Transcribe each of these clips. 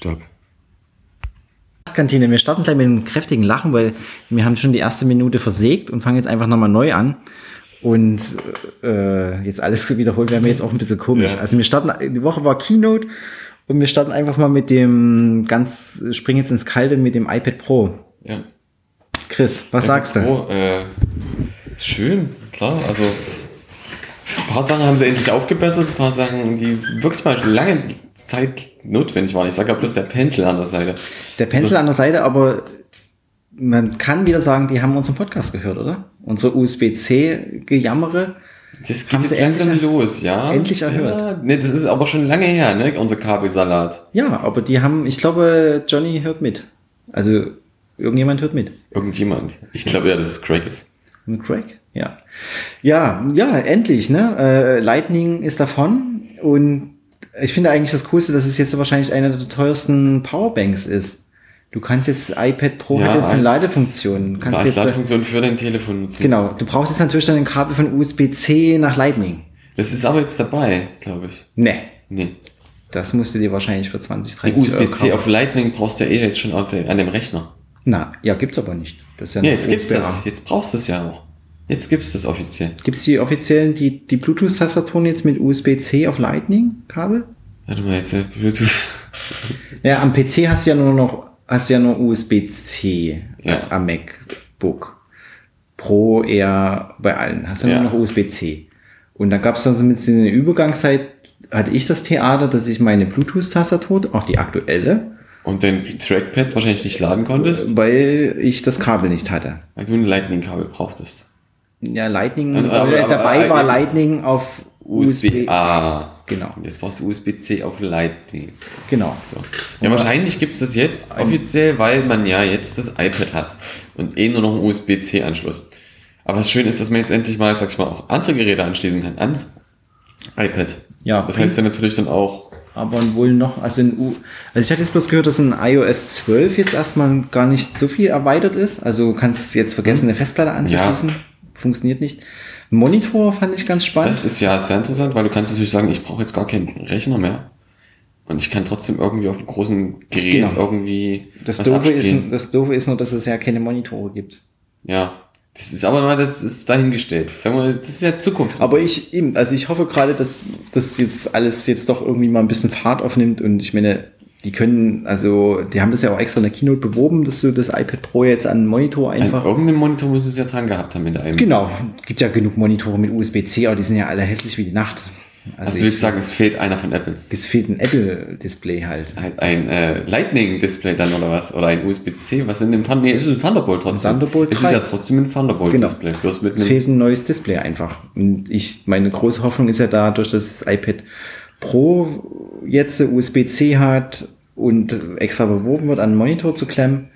Stopp. Kantine. Wir starten gleich mit einem kräftigen Lachen, weil wir haben schon die erste Minute versägt und fangen jetzt einfach nochmal neu an. Und äh, jetzt alles wiederholt wäre mir jetzt auch ein bisschen komisch. Ja. Also wir starten, die Woche war Keynote und wir starten einfach mal mit dem ganz, springen jetzt ins Kalte mit dem iPad Pro. Ja. Chris, was sagst du? Oh, äh, schön, klar. Also ein paar Sachen haben sie endlich aufgebessert, ein paar Sachen, die wirklich mal lange Zeit notwendig waren. Ich sage ja bloß der Pencil an der Seite. Der Pencil an der Seite, aber man kann wieder sagen, die haben unseren Podcast gehört, oder? Unsere USB-C-Gejammere. Das geht jetzt langsam endlich- los, ja. endlich erhört? Ja, nee, das ist aber schon lange her, ne, unser Kabelsalat. Ja, aber die haben, ich glaube, Johnny hört mit. Also irgendjemand hört mit. Irgendjemand. Ich glaube ja, dass es Craig ist. Craig? Ja. Ja, ja, endlich, ne? Äh, Lightning ist davon und ich finde eigentlich das Coolste, dass es jetzt wahrscheinlich eine der teuersten Powerbanks ist. Du kannst jetzt, iPad Pro Ja, hat jetzt eine Ladefunktion. Du kannst Als jetzt, äh, Ladefunktion für dein Telefon nutzen. genau, du brauchst jetzt natürlich dann ein Kabel von USB-C nach Lightning. Das ist aber jetzt dabei, glaube ich. Ne, Nee. das musst du dir wahrscheinlich für 20, Die 30 Euro USB-C auf Lightning brauchst du ja eh jetzt schon an dem Rechner. Na, ja, gibt's aber nicht. Das ist ja, Ja, jetzt gibt's USB-A. das. Jetzt brauchst du es ja auch. Jetzt gibt's das offiziell. Gibt's die offiziellen, die, die Bluetooth-Tastaturen jetzt mit USB-C auf Lightning-Kabel? Warte mal, jetzt äh, Bluetooth. Ja, am PC hast du ja nur noch, hast du ja nur USB-C Ja. äh, am MacBook. Pro eher bei allen. Hast du Ja. nur noch USB-C. Und da gab es dann so mit der Übergangszeit, hatte ich das Theater, dass ich meine Bluetooth-Tastatur, auch die aktuelle, Und dein Trackpad wahrscheinlich nicht laden konntest, weil ich das Kabel nicht hatte. weil du ein Lightning-Kabel brauchtest. Ja, Lightning, Aber- aber- äh, dabei aber- war Lightning auf USB. USB-A. Genau. Und jetzt brauchst du USB-C auf Lightning. Genau. So. Ja, wahrscheinlich gibt's das jetzt offiziell, weil man ja jetzt das iPad hat und eh nur noch einen USB-C-Anschluss. Aber was schön ist, dass man jetzt endlich mal, sag ich mal, auch andere Geräte anschließen kann ans iPad. Ja, Das heißt ja natürlich dann auch, aber wohl noch, also in U also ich hatte jetzt bloß gehört, dass in iOS 12 jetzt erstmal gar nicht so viel erweitert ist. Also du kannst jetzt vergessen, eine Festplatte anzuschließen. Funktioniert nicht. Monitor fand ich ganz spannend. das ist ja sehr interessant, weil du kannst natürlich sagen, ich brauche jetzt gar keinen Rechner mehr. Und ich kann trotzdem irgendwie auf einem großen Gerät Genau. irgendwie Das was Doofe, ist, das Doofe ist nur, dass es ja keine Monitore gibt. Ja. Das ist aber mal, das ist dahingestellt. Sagen wir, das ist ja Zukunft. Aber ich eben, also ich hoffe gerade, dass das jetzt alles jetzt doch irgendwie mal ein bisschen Fahrt aufnimmt und ich meine, die können, also die haben das ja auch extra in der Keynote beworben, dass du das iPad Pro jetzt an einen Monitor An einfach. irgendeinem Monitor muss es ja dran gehabt haben in der einem. Genau, gibt ja genug Monitore mit USB-C, aber die sind ja alle hässlich wie die Nacht. Also Also du ich, willst sagen, es fehlt einer von Apple. es fehlt ein Apple-Display halt. Ein, ein äh, Lightning-Display dann oder was? Oder ein USB-C? Was in dem Thunderbolt? Nee, es ist ein Thunderbolt trotzdem. Thunderbolt Es ist 3. ja trotzdem ein Thunderbolt-Display. Bloß mit Es fehlt ein neues Display einfach. Und ich, meine große Hoffnung ist ja dadurch, dass das iPad Pro jetzt USB-C hat und extra beworben wird, an den Monitor zu klemmen.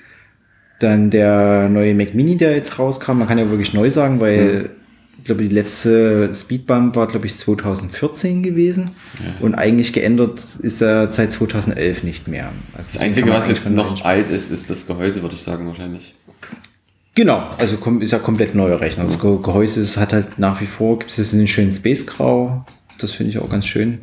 Dann der neue Mac Mini, der jetzt rauskam. Man kann ja wirklich neu sagen, weil ich glaube, die letzte Speedbump war, glaube ich, 2014 gewesen. Und eigentlich geändert ist er seit 2011 nicht mehr. Also Das Einzige, was jetzt noch alt ist, ist das Gehäuse, würde ich sagen, wahrscheinlich. Genau, also ist ja komplett neuer Rechner. Das Ge- Gehäuse ist, hat halt nach wie vor, gibt es in den schönen Space Grau. Das finde ich auch ganz schön.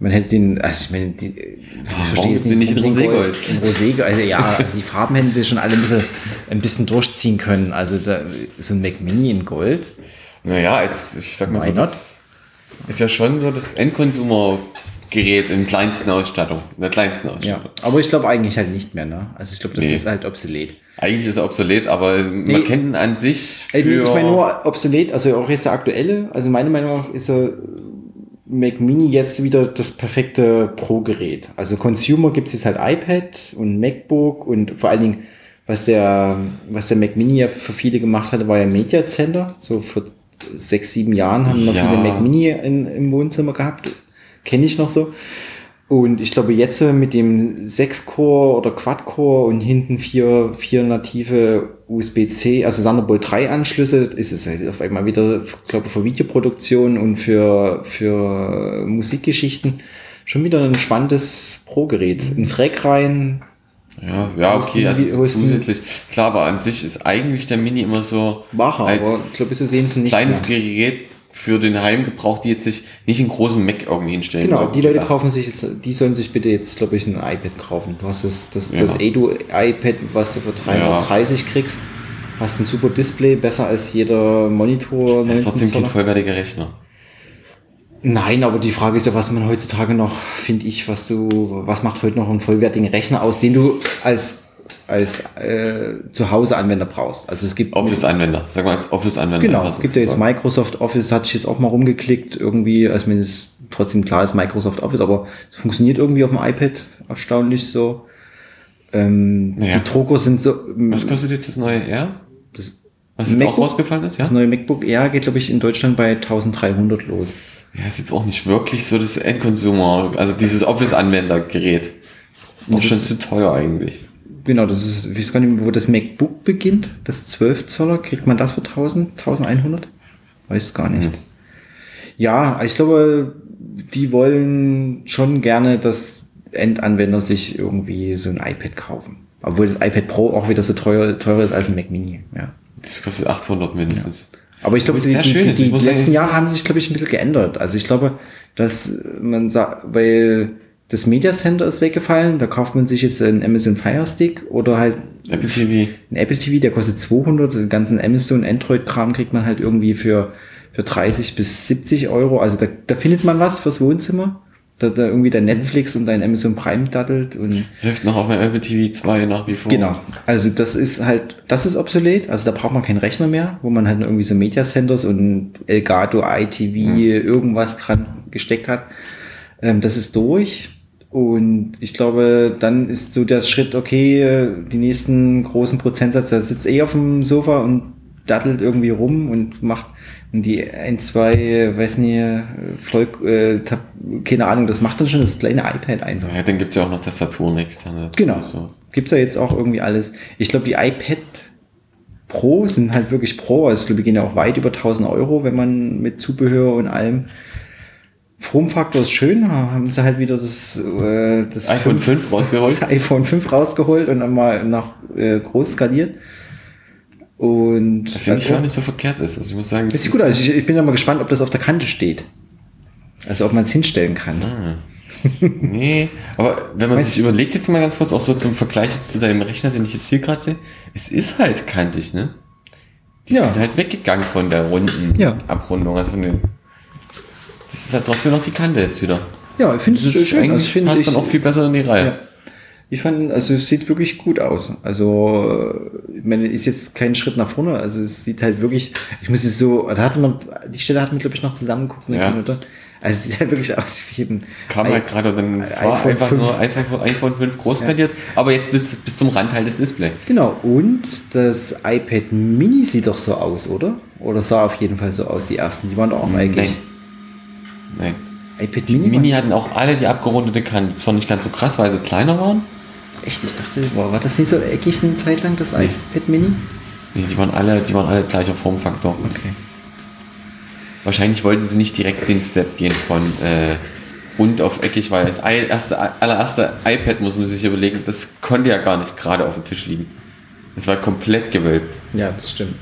Man hätte den, also ich meine, die, ich verstehe gibt's den nicht in Roségold? In Roségold, also ja, also die Farben hätten sie schon alle ein bisschen, ein bisschen durchziehen können. Also da, so ein Mac Mini in Gold. Naja, als, ich sag mal Why so, not? das ist ja schon so das Endkonsumergerät in kleinsten Ausstattung, in der kleinsten Ja, Ausstattung. aber ich glaube eigentlich halt nicht mehr, ne? Also ich glaube, das Nee. ist halt obsolet. Eigentlich ist er obsolet, aber man kennt ihn an sich für... Ey, nee, ich meine nur obsolet, also auch jetzt der aktuelle, also meiner Meinung nach ist er Mac Mini jetzt wieder das perfekte Pro-Gerät. Also Consumer gibt es jetzt halt iPad und MacBook und vor allen Dingen, was der, was der Mac Mini ja für viele gemacht hatte, war ja Media Center. So vor sechs, sieben Jahren haben noch Ja. viele Mac Mini in, im Wohnzimmer gehabt. Kenne ich noch so. Und ich glaube, jetzt mit dem 6-Core oder Quad-Core und hinten vier, vier native USB-C, also Thunderbolt 3 Anschlüsse, ist es halt auf einmal wieder, glaube ich, für Videoproduktion und für, für Musikgeschichten schon wieder ein spannendes Pro-Gerät. Ins Rack rein. Ja, ja, okay, also zusätzlich. Klar, aber an sich ist eigentlich der Mini immer so Wacher, aber ich glaube, so sehen sie nicht kleines mehr. Gerät für den Heimgebrauch, die jetzt sich nicht einen großen Mac irgendwie hinstellen. Genau, die Leute Ja. kaufen sich jetzt, die sollen sich bitte jetzt, glaube ich, ein iPad kaufen. Du hast das, das, Ja. das Edu-iPad, was du für 330 kriegst, hast ein super Display, besser als jeder Monitor. Das ist 19 trotzdem kein vollwertiger Rechner. Nein, aber die Frage ist ja, was man heutzutage noch, finde ich, was du, was macht heute noch einen vollwertigen Rechner aus, den du als als äh, Zuhause-Anwender brauchst. Also es gibt Office-Anwender. Sag mal als Office-Anwender. Genau, es gibt ja jetzt. Microsoft Office, hatte ich jetzt auch mal rumgeklickt, irgendwie, als mir das trotzdem klar ist, Microsoft Office, aber es funktioniert irgendwie auf dem iPad erstaunlich so. Ähm, Ja. Die Drucker sind so. Was kostet jetzt das neue R? Das, Was jetzt auch MacBook? rausgefallen ist, ja? das neue MacBook Air geht, glaube ich, in Deutschland bei 1300 los. Ja, ist jetzt auch nicht wirklich so das Endconsumer, also dieses Office-Anwendergerät. Auch das- schon zu teuer eigentlich. Genau, das ist, ich weiß gar nicht, wo das MacBook beginnt. Das 12 Zoller, kriegt man das für 1000, 1100? Weiß gar nicht. Ja, ich glaube, die wollen schon gerne, dass Endanwender sich irgendwie so ein iPad kaufen. Obwohl das iPad Pro auch wieder so teuer, teurer ist als ein Mac Mini. Ja. Das kostet 800 mindestens. Aber ich glaube, die, die, die, die letzten Jahre haben sich, glaube ich, ein bisschen geändert. Also ich glaube, dass man sagt, weil das Media Center ist weggefallen, da kauft man sich jetzt einen Amazon Fire Stick oder halt Apple TV. ein Apple TV, der kostet 200, den ganzen Amazon Android-Kram kriegt man halt irgendwie für, für 30 bis 70 Euro. Also da, da findet man was fürs Wohnzimmer. Da, da irgendwie dein Netflix und dein Amazon Prime daddelt und Läuft noch auf meinem Apple TV 2 nach wie vor. Genau. Also das ist halt, das ist obsolet. Also da braucht man keinen Rechner mehr, wo man halt irgendwie so Media Centers und Elgato, ITV, irgendwas dran gesteckt hat. Ähm, das ist durch. Und ich glaube, dann ist so der Schritt, okay, äh, die nächsten großen Prozentsatz, der sitzt eh auf dem Sofa und dattelt irgendwie rum und macht die ein, zwei, weiß nicht, Volk, äh, keine Ahnung, das macht dann schon das kleine iPad einfach. Ja, dann gibt's ja auch noch Tastaturen externe. Genau. So. Gibt's ja jetzt auch irgendwie alles. Ich glaube, die iPad Pro sind halt wirklich Pro. Also ich glaube, die gehen ja auch weit über 1000 Euro, wenn man mit Zubehör und allem. Formfaktor ist schön. Haben sie halt wieder das, äh, das iPhone 5 rausgeholt. Das iPhone 5 rausgeholt und dann mal nach äh, groß skaliert. Und Das ja nicht gar nicht so verkehrt ist. Also ich muss sagen, das sieht gut aus. Ich, ich bin ja mal gespannt, ob das auf der Kante steht. Also ob man es hinstellen kann. Ah. Nee, aber wenn man sich überlegt, jetzt mal ganz kurz, auch so zum Vergleich jetzt zu deinem Rechner, den ich jetzt hier gerade sehe, es ist halt kantig, ne? Die Ja. sind halt weggegangen von der runden Ja. Abrundung, also von den. Das ist halt trotzdem noch die Kante jetzt wieder. Ja, ich finde es schön. Also ich finde passt ich, dann auch viel besser in die Reihe. Ja. Ich fand, also es sieht wirklich gut aus. Also, ich meine, ist jetzt kein Schritt nach vorne. Also es sieht halt wirklich, ich muss es so, da hatte man, die Stelle hatten wir, glaube ich, noch zusammengeguckt, ne, Ja. oder? Also es sieht halt wirklich aus wie ein Kam Ei- halt gerade dann es war iPhone einfach 5. nur einfach iPhone 5 groß skaliert, aber jetzt bis, bis zum Rand halt das Display. Genau, und das iPad Mini sieht doch so aus, oder? Oder sah auf jeden Fall so aus, die ersten. Die waren doch auch eigentlich. Nein. iPad Die Mini? Mini hatten auch alle die abgerundete Kante. Zwar nicht ganz so krass, weil sie kleiner waren. Echt, ich dachte, war, war das nicht so eckig eine Zeit lang, das Nee. iPad Mini? Nee, die waren alle, die waren alle gleicher Formfaktor. Okay. Wahrscheinlich wollten sie nicht direkt den Step gehen von äh, rund auf eckig, weil das erste, allererste iPad, muss man sich überlegen, das konnte ja gar nicht gerade auf dem Tisch liegen. Es war komplett gewölbt. Ja, das stimmt.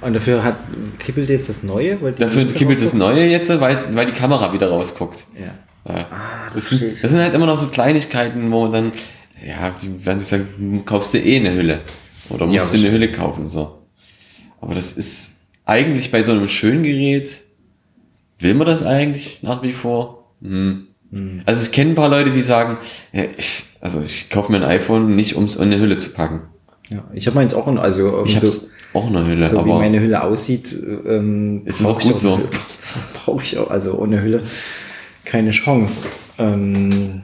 Und dafür hat kippelt jetzt das Neue? Weil die Dafür Linse kippelt das? Neue jetzt, weil, die Kamera wieder rausguckt. Ja. Ja. das das, sind, das sind halt immer noch so Kleinigkeiten, wo man dann, ja, die werden sich sagen, hm, kaufst du eh eine Hülle. Oder musst Ja, du eine Hülle kaufen, so. Aber das ist eigentlich bei so einem schönen Gerät, will man das eigentlich nach wie vor? Hm. Also ich kenne ein paar Leute, die sagen, ja, ich, also ich kaufe mir ein iPhone nicht, um es in eine Hülle zu packen. Ja, ich habe meins auch, also Ich so, auch eine Hülle, so wie aber meine Hülle aussieht, ähm, Ist es auch ich gut so? Brauche ich auch, also ohne Hülle keine Chance. Ähm,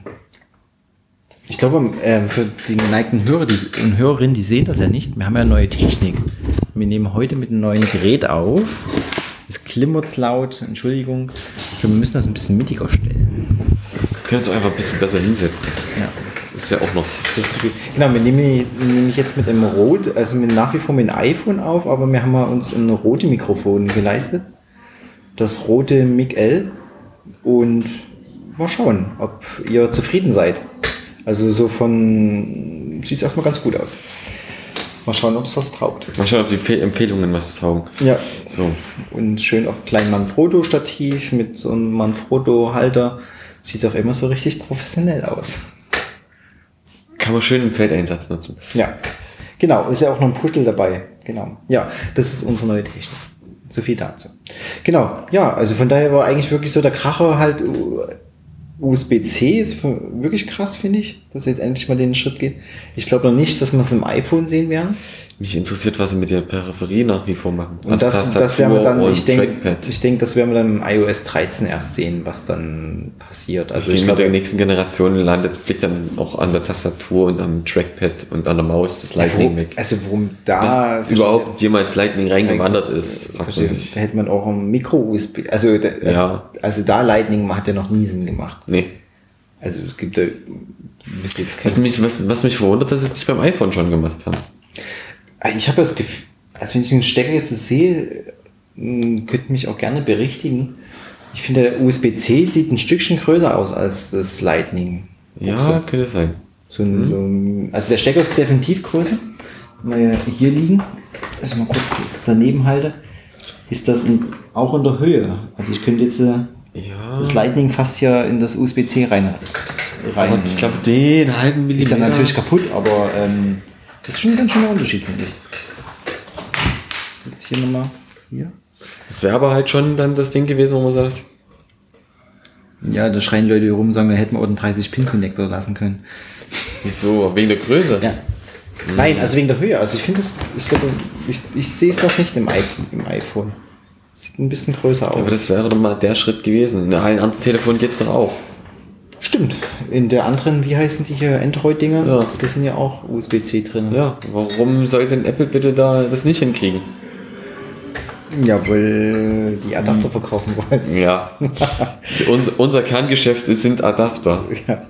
ich glaube, ähm, für die geneigten Hörer die, und Hörerinnen, die sehen das ja nicht. Wir haben ja neue Technik. Wir nehmen heute mit einem neuen Gerät auf. Es klimmert laut, Entschuldigung. Ich glaube, wir müssen das ein bisschen mittiger stellen. können uns auch einfach ein bisschen besser hinsetzen. Ja. Das ist ja auch noch. Genau, wir nehmen nämlich jetzt mit einem Rot, also mit, nach wie vor mit einem iPhone auf, aber wir haben uns ein rote Mikrofon geleistet. Das rote Mic L. Und mal schauen, ob ihr zufrieden seid. Also so von, sieht es erstmal ganz gut aus. Mal schauen, ob es was taugt. Mal schauen, ob die Fe- Empfehlungen was taugen. Ja. So. Und schön auf kleinen Manfrotto-Stativ mit so einem Manfrotto-Halter. Sieht doch immer so richtig professionell aus. Kann man schön im Feldeinsatz nutzen. Ja. Genau, ist ja auch noch ein Puschel dabei. Genau. Ja, das ist unsere neue Technik. So viel dazu. Genau, ja, also von daher war eigentlich wirklich so der Kracher halt USB-C ist wirklich krass, finde ich, dass jetzt endlich mal den Schritt geht. Ich glaube noch nicht, dass wir es im iPhone sehen werden. Mich interessiert, was sie mit der Peripherie nach wie vor machen. Und das, das werden wir dann, ich denke, ich denke, das werden wir dann im iOS 13 erst sehen, was dann passiert. Also Also ich ich mit der nächsten Generation landet, blickt dann auch an der Tastatur und am Trackpad und an der Maus das ja, Lightning wo, weg. also worum da Dass überhaupt jemals Lightning reingewandert ist, Verstehe. Da hätte man auch ein Micro-USB, also, da- also, Ja. also da Lightning hat ja noch nie Sinn gemacht. Nee. Also es gibt da, jetzt Was mich, was, was mich verwundert, dass sie es nicht beim iPhone schon gemacht haben. Ich habe das Gefühl, also wenn ich den Stecker jetzt so sehe, mh, könnte mich auch gerne berichtigen. Ich finde, der USB-C sieht ein Stückchen größer aus als das Lightning. Ja, könnte sein. So ein, so ein, also der Stecker ist definitiv größer. Wenn wir hier liegen, also mal kurz daneben halte, ist das in, auch in der Höhe. Also ich könnte jetzt äh, Ja. das Lightning fast ja in das USB-C rein. rein Aber ich glaube, den halben Millimeter. ist dann natürlich kaputt, aber ähm, das ist schon ein ganz schöner Unterschied, finde ich. Das ist jetzt hier nochmal. Hier. Das wäre aber halt schon dann das Ding gewesen, wo man sagt, Ja, da schreien Leute rum, sagen, da hätten wir auch einen 30-Pin-Connector lassen können. wieso? Wegen der Größe? Ja. Nein, also wegen der Höhe. Also ich finde das, ich glaube, ich, ich sehe es noch nicht im, I im iPhone. Sieht ein bisschen größer aus. Aber das wäre doch mal der Schritt gewesen. In allen anderen Telefonen geht es doch auch. Stimmt. In der anderen, wie heißen die hier, Android-Dinger? Ja. Da sind ja auch USB-C drin. Ja, warum soll denn Apple bitte da das nicht hinkriegen? ja, weil die Adapter verkaufen wollen. Ja. unser, unser Kerngeschäft sind Adapter. Ja.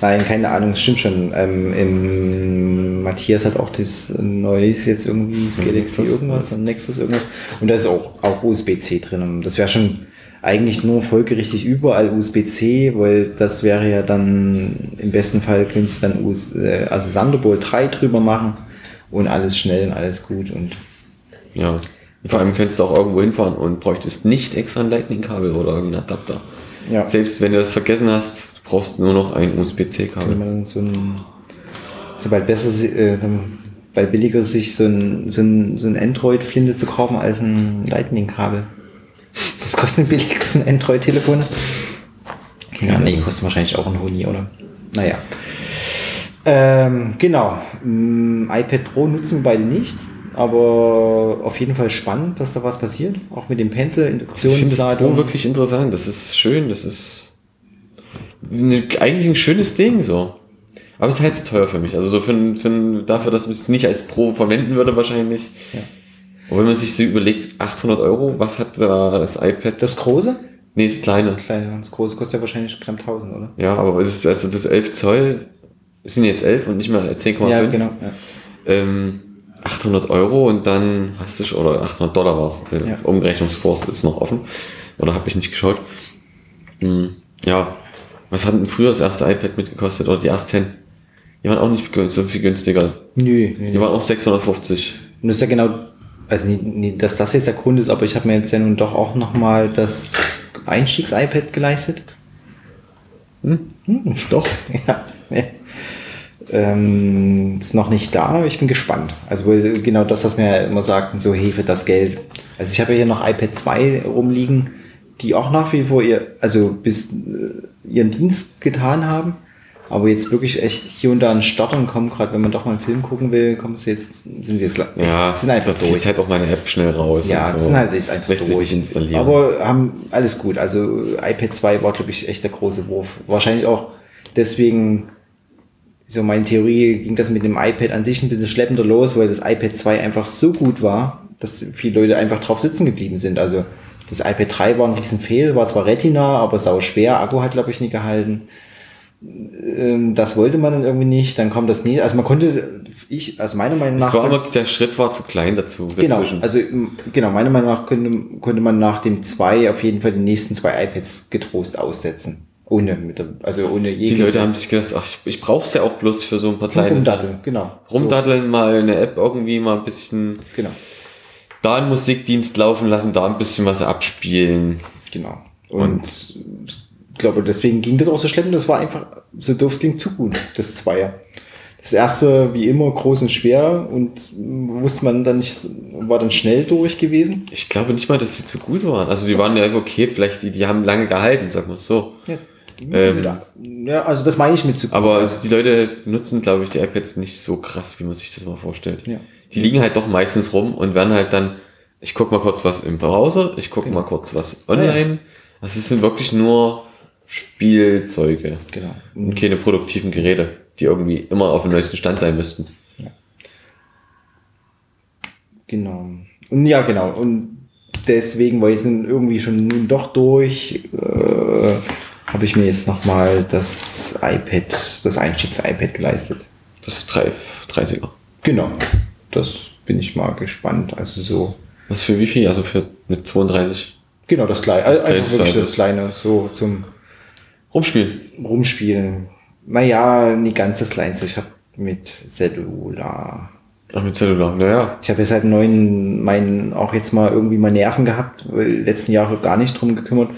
Nein, keine Ahnung, stimmt schon. Ähm, im Matthias hat auch das Neues jetzt irgendwie Galaxy Nexus, irgendwas und Nexus irgendwas. Und da ist auch, auch USB-C drin. Das wäre schon eigentlich nur folgerichtig überall USB-C, weil das wäre ja dann im besten Fall könntest du dann US, äh, also Thunderbolt 3 drüber machen und alles schnell und alles gut und Ja. Vor allem könntest du auch irgendwo hinfahren und bräuchtest nicht extra ein Lightning-Kabel oder irgendeinen Adapter. ja. Selbst wenn du das vergessen hast, du brauchst nur noch ein USB-C-Kabel. so ein sobald besser äh, bald billiger sich so ein, so ein, so ein Android-Flinte zu kaufen als ein Lightning-Kabel. Was kosten die billigsten Android-Telefone? Ja, nee, die kosten wahrscheinlich auch ein Huni, oder? Naja. Ähm, genau. Mm, iPad Pro nutzen wir beide nicht, aber auf jeden Fall spannend, dass da was passiert. Auch mit dem Pencil, Ich finde das Pro Induktionsladung. wirklich interessant. Das ist schön. Das ist ne- eigentlich ein schönes Ding so. Aber es ist halt zu teuer für mich. Also so für, für, dafür, dass ich es nicht als Pro verwenden würde wahrscheinlich. Ja. Und wenn man sich so überlegt, 800 Euro, was hat da das iPad? Das große? nee, das kleine. Kleine, das große kostet ja wahrscheinlich knapp 1000, oder? Ja, aber es ist also das 11 Zoll, es sind jetzt 11 und nicht mehr 10,5. Ja, genau. Ja. ähm, 800 Euro und dann hast du schon, oder 800 Dollar war es. Ja. Umrechnungskurs ist noch offen. Oder habe ich nicht geschaut. Hm, ja, was hat denn früher das erste iPad mitgekostet oder die ersten 10? Die waren auch nicht so viel günstiger. Nö, nö, Die nö. waren auch 650. Und das ist ja genau, also nie, nie, dass das jetzt der Grund ist, aber ich habe mir jetzt ja nun doch auch nochmal das Einstiegs-iPad geleistet. Hm? doch. ja. ja. Ähm, ist noch nicht da, aber ich bin gespannt. Also genau das, was wir ja immer sagten, so hey, für das Geld. Also ich habe ja hier noch iPad 2 rumliegen, die auch nach wie vor ihr, also bis äh, ihren Dienst getan haben. Aber jetzt wirklich echt hier und da ein Stottern kommen, gerade wenn man doch mal einen Film gucken will, kommen sie jetzt, sind sie jetzt Ja, sind einfach durch. halt auch meine App schnell raus. Ja, so. das sind halt jetzt einfach Lässt sich durch. nicht installieren. Aber haben alles gut. Also iPad 2 war, glaube ich, echt der große Wurf. Wahrscheinlich auch deswegen, so meine Theorie, ging das mit dem iPad an sich ein bisschen schleppender los, weil das iPad 2 einfach so gut war, dass viele Leute einfach drauf sitzen geblieben sind. Also das iPad 3 war ein Riesenfehl, war zwar Retina, aber sau schwer. Akku hat, glaube ich, nie gehalten. Ähm, Das wollte man dann irgendwie nicht. Dann kommt das nie. Also man konnte, ich, also meiner Meinung nach. es war aber, der Schritt war zu klein dazu. Genau, dazwischen. also m, genau, meiner Meinung nach könnte, könnte man nach dem 2 auf jeden Fall die nächsten zwei iPads getrost aussetzen. Ohne, mit der, also ohne Die Leute haben sich gedacht, ach, ich, ich brauche es ja auch bloß für so ein paar kleine Rumdatteln, Sachen. genau. Rumdatteln, mal eine App irgendwie mal ein bisschen So, genau, da einen Musikdienst laufen lassen, da ein bisschen was abspielen. genau. Und, ich glaube, deswegen ging das auch so schlimm. Das war einfach, so doof es klingt, zu gut, das Zweier. Das erste, wie immer, groß und schwer und wusste man dann nicht, war dann schnell durch gewesen. Ich glaube nicht mal, dass sie zu gut waren. Also die waren ja okay, vielleicht die, die haben lange gehalten, sag mal so. Ja, Ähm, ja also das meine ich mit zu gut. Aber die Leute nutzen, glaube ich, die iPads nicht so krass, wie man sich das mal vorstellt. Ja. Die liegen halt doch meistens rum und werden halt dann, ich guck mal kurz was im Browser, ich guck mal kurz was online. Also es sind wirklich nur Spielzeuge Genau. und keine produktiven Geräte, die irgendwie immer auf dem neuesten Stand sein müssten. Genau. Und ja, genau. Und deswegen, weil ich sind irgendwie schon nun doch durch, äh, habe ich mir jetzt nochmal das iPad, das Einstiegs-iPad geleistet. Das ist 3, 30er. Genau. Das bin ich mal gespannt. Also so, Was für wie viel? Also für mit 32 genau das kleine, also einfach wirklich das kleine, so zum rumspielen. Rumspielen. Naja, nie ganz das kleinste. Ich habe mit Cellular Ach, mit Cellular, naja. Ich habe jetzt halt neuen, meinen auch jetzt mal irgendwie mal Nerven gehabt, weil letzten Jahre gar nicht drum gekümmert,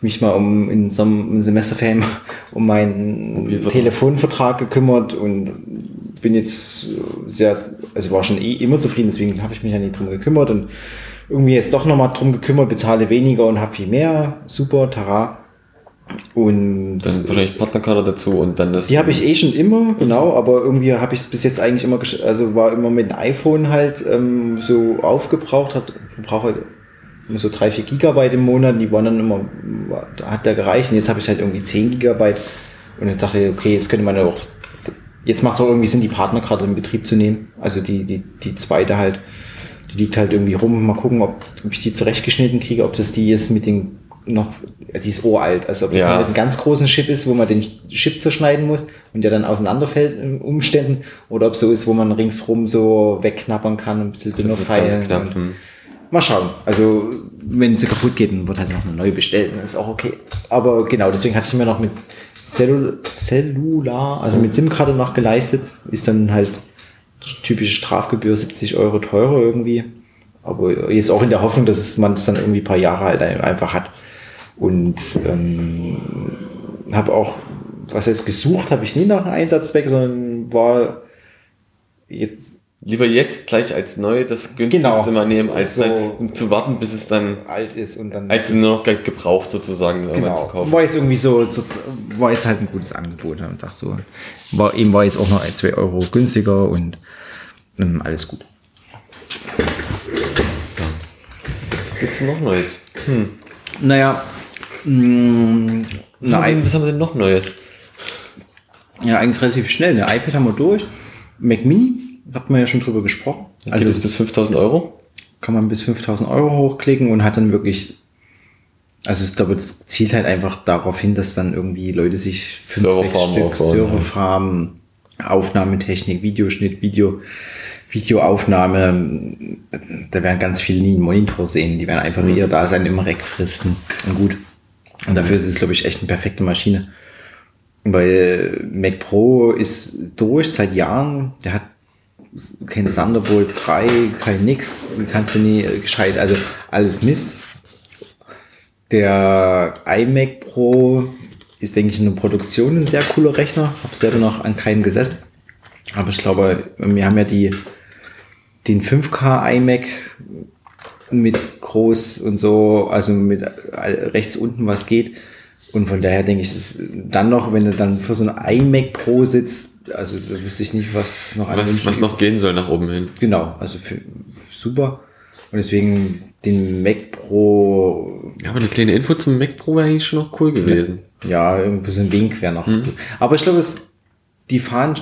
mich mal um in so einem Semesterferien um meinen. Telefonvertrag gekümmert und bin jetzt sehr, also war schon eh immer zufrieden, deswegen habe ich mich ja nicht drum gekümmert und irgendwie jetzt doch nochmal drum gekümmert, bezahle weniger und habe viel mehr. Super, Tara. Und Dann wahrscheinlich Partnerkarte dazu und dann das. die habe ich eh schon immer, genau, aber irgendwie habe ich es bis jetzt eigentlich immer, also war immer mit dem iPhone halt ähm, so aufgebraucht, hat verbraucht halt so drei, vier Gigabyte im Monat, die waren dann immer, da hat der gereicht und jetzt habe ich halt irgendwie 10 Gigabyte und ich dachte, okay, jetzt könnte man ja auch, jetzt macht es auch irgendwie Sinn, die Partnerkarte in Betrieb zu nehmen, also die, die, die zweite halt, die liegt halt irgendwie rum, mal gucken, ob, ob ich die zurechtgeschnitten kriege, ob das die ist mit den noch, die ist uralt, also ob das Ja. mit einem ganz großen Chip ist, wo man den Chip zerschneiden muss und der dann auseinanderfällt in Umständen, oder ob so ist, wo man ringsrum so wegknappern kann und ein bisschen dünner feilen. knapp. Und- hm. Mal schauen. Also, wenn sie kaputt geht, dann wird halt noch eine neue bestellt. Dann ist auch okay. Aber genau, deswegen hatte ich mir noch mit Cellul Cellular, also mit SIM-Karte noch geleistet. Ist dann halt typische Strafgebühr 70 Euro teurer irgendwie. Aber jetzt auch in der Hoffnung, dass man es dann irgendwie ein paar Jahre halt einfach hat. Und ähm, habe auch, was heißt gesucht, habe ich nie nach einem Einsatzzweck, sondern war jetzt Lieber jetzt gleich als neu das günstigste Genau. mal nehmen, als So. dann, um zu warten, bis es dann, alt ist und dann als nur noch ge- gebraucht sozusagen irgendwann zu Genau. kaufen. War jetzt irgendwie so, so, war jetzt halt ein gutes Angebot. Und dachte so, war, eben war jetzt auch noch ein, zwei Euro günstiger und ähm, alles gut. Gibt's noch Neues? Naja, mh, nein, Was haben wir denn noch Neues? ja, eigentlich relativ schnell. Der iPad haben wir durch. Mac Mini, hat man ja schon drüber gesprochen. Also Also Geht es bis 5000 Euro? kann man bis 5000 Euro hochklicken und hat dann wirklich, also ich glaube, das zielt halt einfach darauf hin, dass dann irgendwie Leute sich fünf, sechs Stück Serverfarmen, Aufnahmetechnik, Videoschnitt, Video, Videoaufnahme, da werden ganz viele nie einen Monitor sehen, die werden einfach Mhm. da sein, immer wegfristen und gut. Und dafür ist es, glaube ich, echt eine perfekte Maschine. Weil Mac Pro ist durch seit Jahren, der hat kein Thunderbolt 3, kein nix, kannst du nie äh, gescheit, also alles Mist. Der iMac Pro ist, denke ich, in der Produktion ein sehr cooler Rechner. Habe selber noch an keinem gesessen. Aber ich glaube, wir haben ja die, den 5K iMac mit groß und so, also mit rechts unten was geht. Und von daher denke ich, dann noch, wenn du dann für so ein iMac Pro sitzt, also da wüsste ich nicht, was noch Was, was noch gehen soll nach oben hin. Genau, also für, super. Und deswegen den Mac Pro, Ja, aber eine kleine Info zum Mac Pro wäre eigentlich schon noch cool gewesen. ja, irgendwie so ein Wink wäre Mhm. noch gut. Aber ich glaube, es, die Fahnen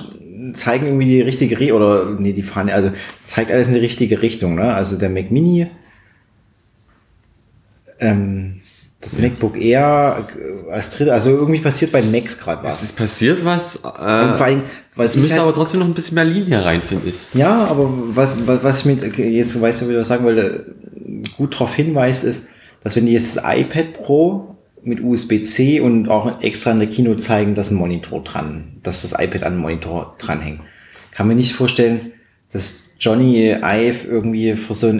zeigen irgendwie die richtige Richtung, oder, nee, die Fahne, also, zeigt alles in die richtige Richtung, ne? Also der Mac Mini, ähm, das MacBook Air äh, als dritte, also irgendwie passiert bei Macs gerade Es was. ist passiert was. Und Äh, vor allem, was es ich müsste halt- aber trotzdem noch ein bisschen mehr Linie rein, finde ich. Ja, aber was, was, was ich mit, jetzt weißt du, wie ich sagen wollte, gut darauf hinweist, ist, dass wenn du jetzt das iPad Pro mit USB-C und auch extra in der Kino zeigen, dass ein Monitor dran, dass das iPad an den Monitor dranhängt. Kann mir nicht vorstellen, dass Johnny Ive irgendwie für so ein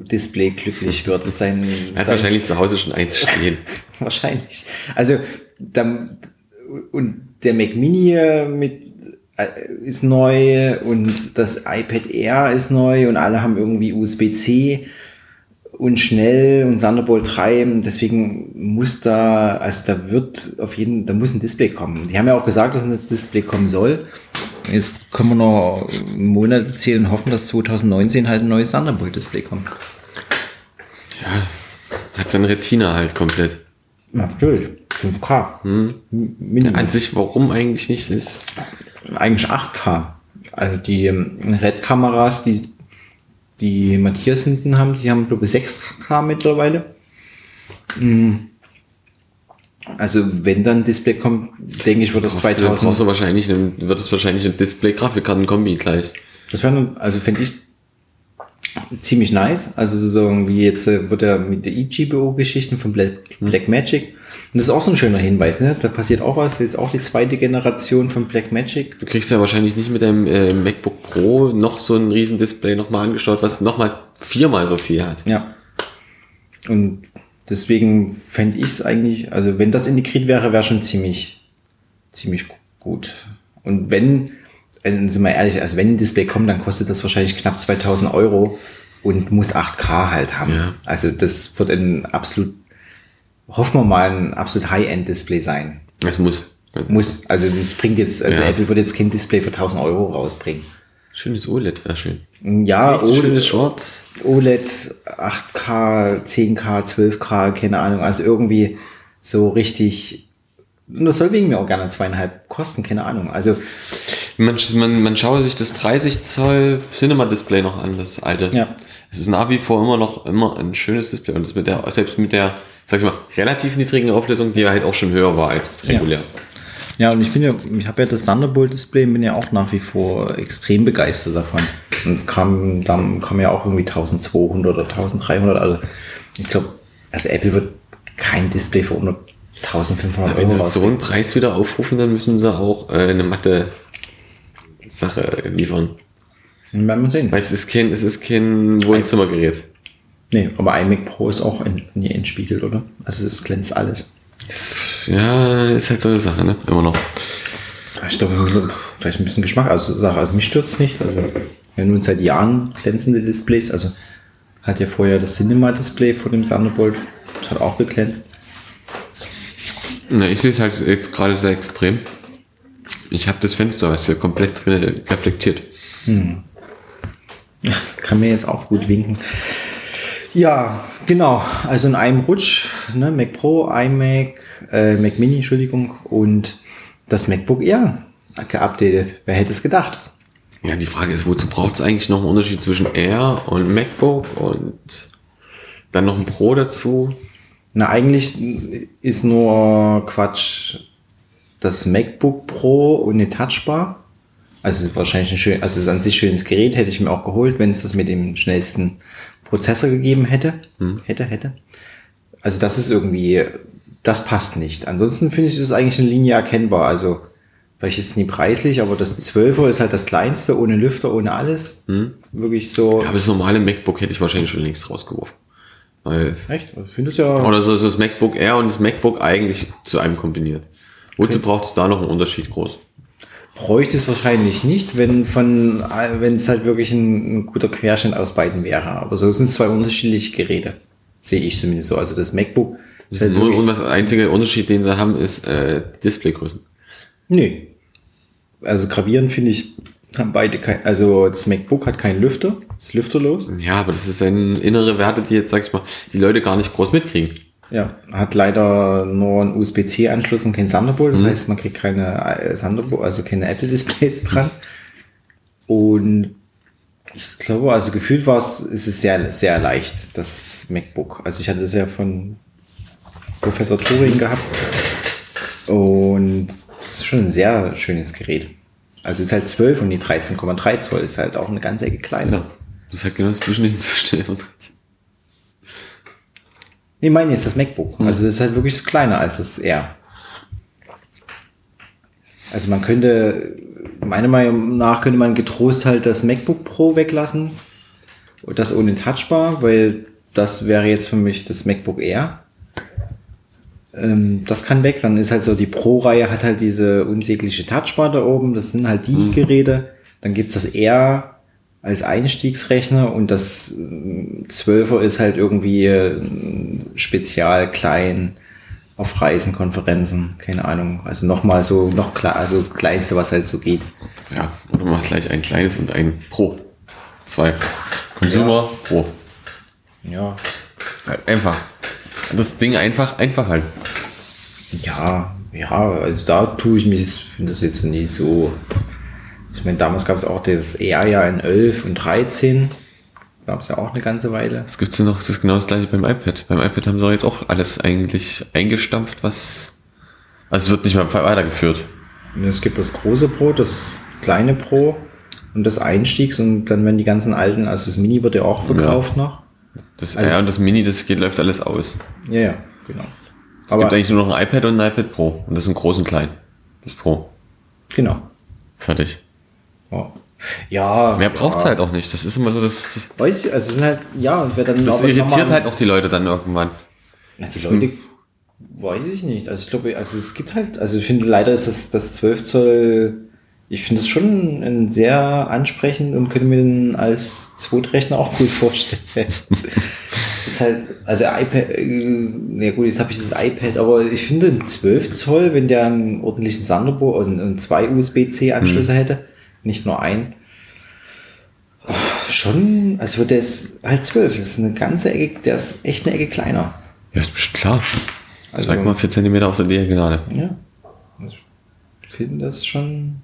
LG-Display glücklich wird. Sein, er hat sein wahrscheinlich zu Hause schon eins stehen. wahrscheinlich. Also, dann, und der Mac Mini mit äh, ist neu und das iPad Air ist neu und alle haben irgendwie USB-C und schnell und Thunderbolt 3, deswegen muss da, also da wird auf jeden, da muss ein Display kommen. Die haben ja auch gesagt, dass ein Display kommen soll. Jetzt können wir noch Monate zählen und hoffen, dass 2019 halt ein neues Thunderbolt-Display kommt. Ja, hat dann Retina halt komplett. Natürlich, 5K. Hm. Ja, an sich, warum eigentlich nicht ist? Eigentlich 8K. Also die Red-Kameras, die die Matthias hinten haben, die haben, glaube ich, 6K mittlerweile. Hm. Also wenn dann Display kommt, denke ich, wird das 2000. Brauchst du wahrscheinlich ein, wird es wahrscheinlich ein Display-Grafikkarten-Kombi gleich. Das wäre, also finde ich ziemlich nice. Also so wie jetzt äh, wird er mit der eGBO-Geschichten von Black, hm. Black Magic und das ist auch so ein schöner Hinweis, ne? Da passiert auch was. Jetzt auch die zweite Generation von Blackmagic. Du kriegst ja wahrscheinlich nicht mit deinem äh, MacBook Pro noch so ein Riesendisplay nochmal angeschaut, was nochmal viermal so viel hat. Ja. Und deswegen fände ich es eigentlich, also wenn das integriert wäre, wäre schon ziemlich, ziemlich gut. Und wenn, äh, sind wir ehrlich, also wenn ein Display kommt, dann kostet das wahrscheinlich knapp 2000 Euro und muss 8K halt haben. Ja. Also das wird ein absolut hoffen wir mal, ein absolut High-End-Display sein. Es muss. Muss, also das bringt jetzt, also ja. Apple wird jetzt kein Display für 1000 Euro rausbringen. Schönes OLED wäre schön. Ja, OLED, schönes Schwarz. OLED 8K, 10K, 12K, keine Ahnung, also irgendwie so richtig, und das soll wegen mir auch gerne zweieinhalb kosten, keine Ahnung, also. Man, man, man schaue sich das 30 Zoll Cinema Display noch an, das alte. Ja. Es ist nach wie vor immer noch immer ein schönes Display und das mit der, selbst mit der sag ich mal, relativ niedrigen Auflösung, die halt auch schon höher war als regulär. Ja, ja und ich bin ja, ich habe ja das Thunderbolt-Display bin ja auch nach wie vor extrem begeistert davon. Und es kam, dann kam ja auch irgendwie 1200 oder 1300. Also ich glaube, also Apple wird kein Display für unter 1500 Euro. Wenn sie so einen Preis wieder aufrufen, dann müssen sie auch äh, eine matte Sache liefern. Werden wir sehen. Weil es ist kein, es ist kein Wohnzimmergerät. Nee, aber iMac Pro ist auch in, nie entspiegelt, oder? Also es glänzt alles. Ja, ist halt so eine Sache, ne? Immer noch. Ich glaube, vielleicht ein bisschen Geschmack. Also Sache, also mich stört es nicht. Also ja nun seit Jahren glänzende Displays. Also hat ja vorher das Cinema-Display vor dem Thunderbolt. Das hat auch geglänzt. Na, ich sehe es halt jetzt gerade sehr extrem. Ich habe das Fenster, was hier komplett drin reflektiert. Hm. Kann mir jetzt auch gut winken. Ja, genau. Also in einem Rutsch, ne, Mac Pro, iMac, äh, Mac Mini, Entschuldigung, und das MacBook Air geupdatet. Wer hätte es gedacht? Ja, die Frage ist, wozu braucht es eigentlich noch einen Unterschied zwischen Air und MacBook und dann noch ein Pro dazu? Na, eigentlich ist nur Quatsch das MacBook Pro und eine Touchbar. Also wahrscheinlich ein schön, also es ist an sich schönes Gerät, hätte ich mir auch geholt, wenn es das mit dem schnellsten Prozessor gegeben hätte. Hm. Hätte, hätte. Also das ist irgendwie, das passt nicht. Ansonsten finde ich das eigentlich in Linie erkennbar. Also vielleicht jetzt nie preislich, aber das 12er ist halt das kleinste, ohne Lüfter, ohne alles. Hm. Wirklich so. Aber das normale MacBook hätte ich wahrscheinlich schon längst rausgeworfen. Weil Echt? Ich finde es ja. Oder so ist das MacBook Air und das MacBook eigentlich zu einem kombiniert. Wozu okay. braucht es da noch einen Unterschied groß? Bräuchte es wahrscheinlich nicht, wenn von, wenn es halt wirklich ein, ein, guter Querschnitt aus beiden wäre. Aber so sind es zwei unterschiedliche Geräte. Sehe ich zumindest so. Also das MacBook. Das ist nur, und der einzige Unterschied, den sie haben, ist äh, Displaygrößen. Nee. Also gravierend finde ich, haben beide kein, also das MacBook hat keinen Lüfter, ist lüfterlos. Ja, aber das ist eine innere Werte, die jetzt, sag ich mal, die Leute gar nicht groß mitkriegen. Ja, hat leider nur einen USB-C-Anschluss und kein Thunderbolt. Das mhm. heißt, man kriegt keine äh, Thunderbolt, also keine Apple-Displays dran. Und ich glaube, also gefühlt war es, ist es sehr, sehr leicht, das MacBook. Also ich hatte das ja von Professor Turing gehabt. Und es ist schon ein sehr schönes Gerät. Also es ist halt 12 und die 13,3 Zoll ist halt auch eine ganze Ecke kleiner. Ja, das ist halt genau zwischen den zwischen 11 und 13. Nee, meine jetzt das MacBook. Also das ist halt wirklich kleiner als das Air. Also man könnte, meiner Meinung nach könnte man getrost halt das MacBook Pro weglassen. Und das ohne Touchbar, weil das wäre jetzt für mich das MacBook Air. Ähm, das kann weg. Dann ist halt so, die Pro-Reihe hat halt diese unsägliche Touchbar da oben. Das sind halt die Geräte. Dann gibt's das Air als Einstiegsrechner und das äh, 12er ist halt irgendwie äh, spezial klein auf Reisen, Konferenzen, keine Ahnung. Also nochmal so, noch klar, also kleinste, was halt so geht. Ja, oder mach gleich ein kleines und ein Pro. Zwei. Consumer Pro. Ja. Einfach. Das Ding einfach, einfach halt. Ja, ja, also da tue ich mich, finde das jetzt nicht so. Ich meine, damals gab es auch das R ja in 11 und 13. Gab es ja auch eine ganze Weile. Was gibt's denn noch? Es ist genau das gleiche beim iPad. Beim iPad haben sie jetzt auch alles eigentlich eingestampft, was. Also es wird nicht mehr weitergeführt. Es gibt das große Pro, das kleine Pro und das Einstiegs und dann werden die ganzen alten, also das Mini wird ja auch verkauft noch. Das Also- R und das Mini, das geht, läuft alles aus. Ja, ja, genau. Es gibt eigentlich nur noch ein iPad und ein iPad Pro. Und das sind groß und klein. Das Pro. genau. Fertig. Ja, ja Mehr braucht's ja. halt auch nicht. Das ist immer so, das, Weiß ich, also es sind halt, ja, und wer dann das irritiert halt auch die Leute dann irgendwann. Na, die Leute, weiß ich nicht. Also ich glaube, also es gibt halt, also ich finde leider ist das, das 12 Zoll, ich finde es schon ein sehr ansprechend und könnte mir den als Zweitrechner auch gut vorstellen. ist halt, also iPad, äh, na gut, jetzt habe ich das iPad, aber ich finde ein 12 Zoll, wenn der einen ordentlichen Thunderbolt und, und zwei USB-C-Anschlüsse hätte, nicht nur ein, oh, schon, als würde es halt 12, das ist eine ganze Ecke, der ist echt eine Ecke kleiner. Ja, ist klar. Also- 2,4 cm auf der Diagonale. Ja. Ich finde das schon.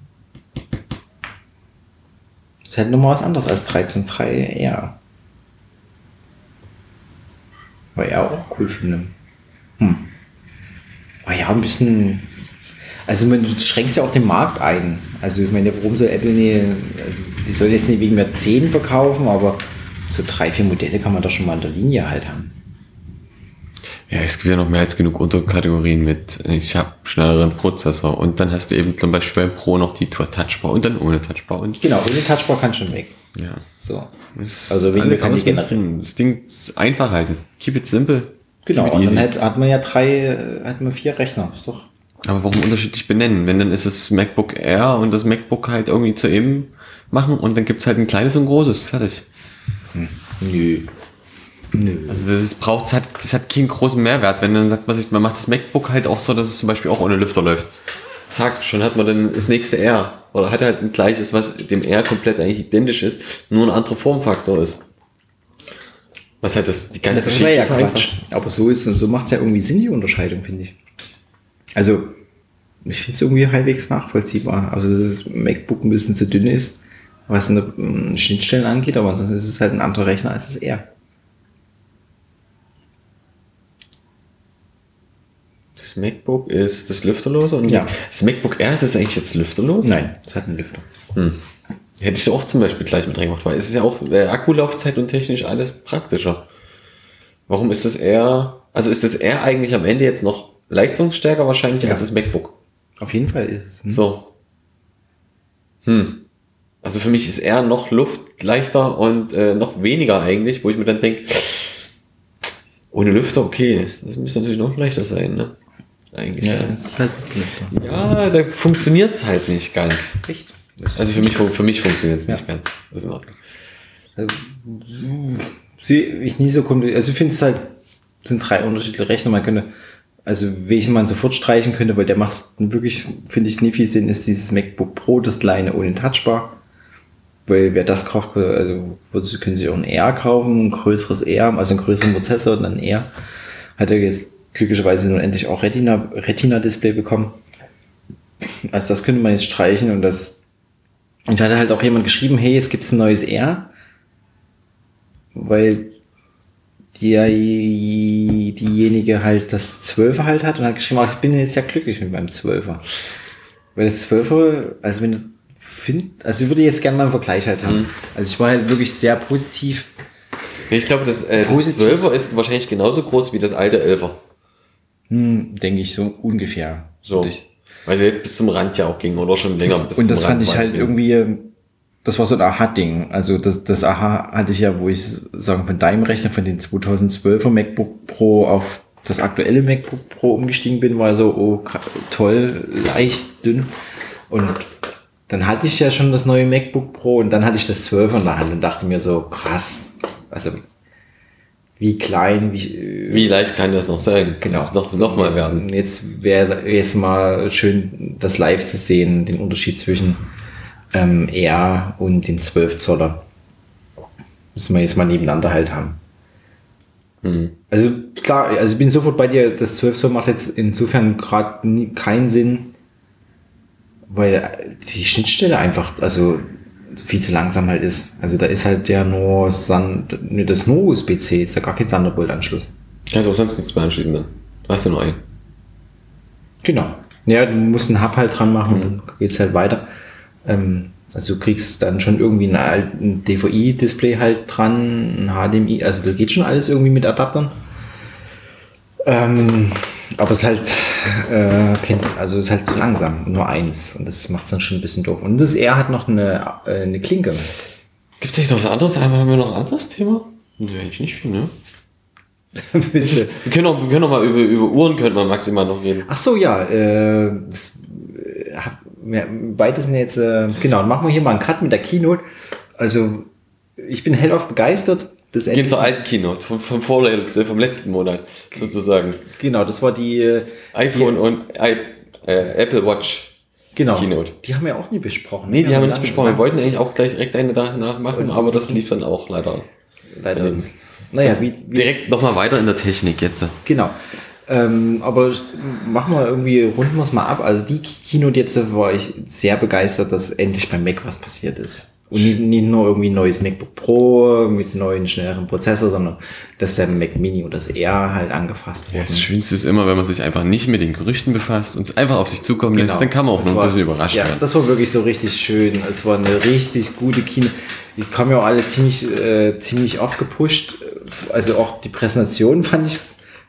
Ist halt nochmal was anderes als 13.3 R. Weil er auch cool finde. Hm. Aber ja, ein bisschen. Also, ich meine, du schränkst ja auch den Markt ein. Also, ich meine, warum soll Apple nicht. Also, die sollen jetzt nicht wegen mehr 10 verkaufen, aber so drei, vier Modelle kann man doch schon mal in der Linie halt haben. Ja, es gibt ja noch mehr als genug Unterkategorien mit, ich habe schnelleren Prozessor und dann hast du eben zum Beispiel beim Pro noch die Tour Touchbar und dann ohne Touchbar und Genau, ohne Touchbar kann schon weg. ja. So. Das Also wegen alles kann ausmessen. Das Ding ist einfach halten. Keep it simple. Genau, Keep it und dann hat, hat man ja drei, äh, hat man vier Rechner. Ist doch. Aber warum unterschiedlich benennen? Wenn dann ist es MacBook Air und das MacBook halt irgendwie zu eben machen und dann gibt's halt ein kleines und ein großes. Fertig. Nö. Nö. Also das ist, braucht hat, das hat keinen großen Mehrwert, wenn dann sagt man sich, man macht das MacBook halt auch so, dass es zum Beispiel auch ohne Lüfter läuft. Zack, schon hat man dann das nächste R. Oder hat halt ein gleiches, was dem R komplett eigentlich identisch ist, nur ein anderer Formfaktor ist. Was halt das, die ganze Das Geschichte ja. Quatsch. Aber so ist so macht es ja irgendwie Sinn, die Unterscheidung, finde ich. Also, ich finde es irgendwie halbwegs nachvollziehbar. Also, dass das MacBook ein bisschen zu dünn ist, was eine, ähm, Schnittstellen angeht, aber ansonsten ist es halt ein anderer Rechner als das R. Das MacBook ist das lüfterlose und Ja. das MacBook Air ist es eigentlich jetzt lüfterlos? Nein, es hat einen Lüfter. Hätte ich auch zum Beispiel gleich mit reingemacht, weil es ist ja auch äh, Akkulaufzeit und technisch alles praktischer. Warum ist das eher, also ist das eher eigentlich am Ende jetzt noch leistungsstärker wahrscheinlich Ja. als das MacBook? Auf jeden Fall ist es. Hm? So. Hm. Also für mich ist eher noch Luft leichter und äh, noch weniger eigentlich, wo ich mir dann denke, ohne Lüfter, okay, das müsste natürlich noch leichter sein, ne? Eigentlich. Ja, halt ja da funktioniert es halt nicht ganz. Echt? Also für mich, für mich funktioniert es Ja. nicht ganz. Das ist in Ordnung. Sie, ich nie so kompliziert. Also ich finde es halt, sind drei unterschiedliche Rechner. Man könnte, also welchen man sofort streichen könnte, weil der macht wirklich, finde ich, nie viel Sinn, ist dieses MacBook Pro, das kleine ohne Touchbar. Weil wer das kauft, also würde- können sich auch ein R kaufen, ein größeres R, also einen größeren Prozessor und dann R. Hat er jetzt glücklicherweise nun endlich auch Retina, Retina-Display bekommen. Also das könnte man jetzt streichen und das. Und da hat halt auch jemand geschrieben, hey, jetzt gibt's ein neues R weil die, diejenige halt das 12er halt hat und hat geschrieben, ich bin jetzt ja glücklich mit meinem 12er. Weil das 12er, also wenn du find, also ich würde jetzt gerne mal einen Vergleich halt haben. Also ich war halt wirklich sehr positiv ich glaube, das, äh, das Positiv. 12er ist wahrscheinlich genauso groß wie das alte 11er. Hm, denke ich so ungefähr. So. Weil sie jetzt bis zum Rand ja auch ging oder schon länger bis Und das fand ich halt irgendwie, das war so ein Aha-Ding. Also das, das Aha hatte ich ja, wo ich sagen, von deinem Rechner, von den 2012er MacBook Pro auf das aktuelle MacBook Pro umgestiegen bin, war so, oh toll, leicht, dünn. Und dann hatte ich ja schon das neue MacBook Pro und dann hatte ich das 12 in der Hand und dachte mir so, krass, also wie klein, wie, Wie leicht kann das noch sein? Genau. Es noch, noch mal werden. Jetzt wäre jetzt mal schön, das live zu sehen, den Unterschied zwischen ähm, R und den 12 Zoller. Müssen wir jetzt mal nebeneinander halt haben. Mhm. Also klar, also ich bin sofort bei dir, das 12 Zoll macht jetzt insofern gerade keinen Sinn, weil die Schnittstelle einfach, also viel zu langsam halt ist. Also da ist halt ja nur, nur das nur USB-C, ist ja gar kein Thunderbolt-Anschluss. Kannst du auch sonst nichts mehr anschließen dann. Du hast ja nur einen. Genau. Ja, du musst einen Hub halt dran machen, dann geht's halt weiter. Ähm, also du kriegst dann schon irgendwie alten DVI-Display halt dran, ein HDMI, also da geht schon alles irgendwie mit Adaptern. Ähm, aber es ist halt, äh, also es ist halt zu langsam, nur eins. Und das macht es dann schon ein bisschen doof. Und das R hat noch eine, äh, eine Klinke. Gibt es nicht noch was anderes? Einmal haben wir noch ein anderes Thema? Nee, eigentlich nicht viel, ne? Wir können auch, wir können auch mal über, über Uhren könnten wir maximal noch reden. Ach so, ja, äh, das, äh, hab- ja, beides sind jetzt, äh, genau, machen wir hier mal einen Cut mit der Keynote. Also, ich bin hellauf begeistert. Das Gehen zur alten Keynote vom, vom vorletzten, vom letzten Monat sozusagen. Genau, das war die, äh, iPhone und I, äh, Apple Watch. genau, Keynote. die haben wir auch nie besprochen. Nee, die haben wir nicht besprochen. Wir wollten eigentlich auch gleich direkt eine danach machen, aber das lief dann auch leider. Leider. Naja, wie, wie Direkt nochmal weiter in der Technik jetzt. Genau. Ähm, aber machen wir irgendwie, runden wir es mal ab. Also die Keynote jetzt war ich sehr begeistert, dass endlich beim Mac was passiert ist. Und nicht, nicht nur irgendwie ein neues MacBook Pro mit neuen, schnelleren Prozessor, sondern dass der Mac Mini und das R halt angefasst Ja, wurden. das Schönste ist immer, wenn man sich einfach nicht mit den Gerüchten befasst und es einfach auf sich zukommen lässt, dann kann man auch Genau. Das noch ein bisschen überrascht ja, werden. Das war wirklich so richtig schön. Es war eine richtig gute Kino. Die kamen ja auch alle ziemlich, äh, ziemlich oft gepusht. Also auch die Präsentation fand ich,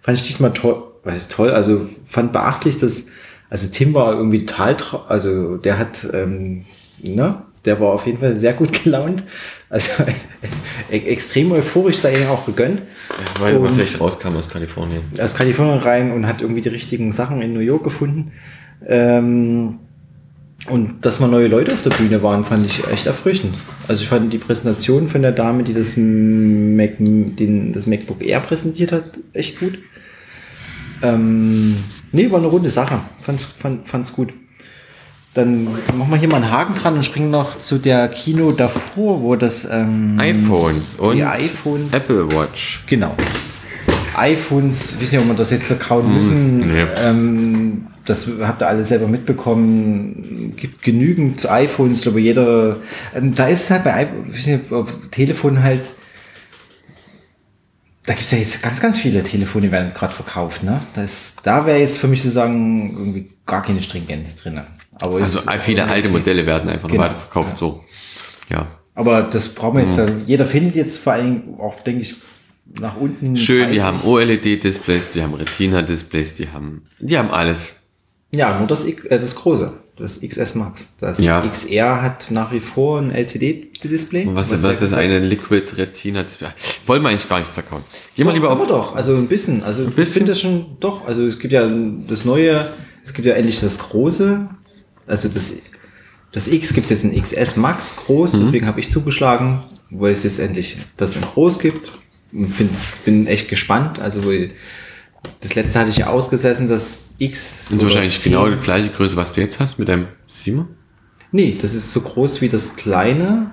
fand ich diesmal toll. Was ist toll? Also fand beachtlich, dass, also Tim war irgendwie total, also der hat, ähm, ne, der war auf jeden Fall sehr gut gelaunt. Also e- extrem euphorisch sei ihm auch gegönnt Weil man vielleicht rauskam aus Kalifornien. aus Kalifornien rein und hat irgendwie die richtigen Sachen in New York gefunden. Ähm, und dass mal neue Leute auf der Bühne waren, fand ich echt erfrischend. Also ich fand die Präsentation von der Dame, die das, Mac, den, das MacBook Air präsentiert hat, echt gut. Ähm, nee, war eine runde Sache. Fand's, fand, fand's gut. Dann machen wir hier mal einen Haken dran und springen noch zu der Kino davor, wo das ähm, iPhones und die iPhones Apple Watch. Genau. iPhones, ich weiß nicht, ob wir das jetzt so kauen müssen. nee. Ähm, das habt ihr alle selber mitbekommen. Gibt genügend iPhones, glaube jeder. Ähm, da ist es halt bei iPhone, ich weiß nicht, ob Telefon halt. Da gibt es ja jetzt ganz, ganz viele Telefone, die werden gerade verkauft. Ne? Das, da wäre jetzt für mich sozusagen irgendwie gar keine Stringenz drin. Aber Also es- viele alte Modelle werden einfach Genau. weiterverkauft. So. Ja. Aber das brauchen wir jetzt. dann- Jeder findet jetzt vor allem auch, denke ich, nach unten. Schön, die preislich. haben OLED-Displays, die haben Retina-Displays, die haben, die haben alles. Ja, nur das, äh, das große, das XS Max. Das Ja. XR hat nach wie vor ein LCD-Display. Und was, was, was ist eine Liquid Retina Display? Wollen wir eigentlich gar nicht zerkauen. Geh mal lieber aber auf. doch, also ein bisschen. Also ein bisschen? Ich finde das schon, doch. Also es gibt ja das neue, es gibt ja endlich das große, also das, das X gibt es jetzt ein XS Max groß, Mhm. deswegen habe ich zugeschlagen, weil es jetzt endlich das in groß gibt. Find's, bin echt gespannt. Also weil das letzte hatte ich ja ausgesessen, das X. Das ist wahrscheinlich 10. genau die gleiche Größe, was du jetzt hast mit deinem 7 Nee, das ist so groß wie das kleine,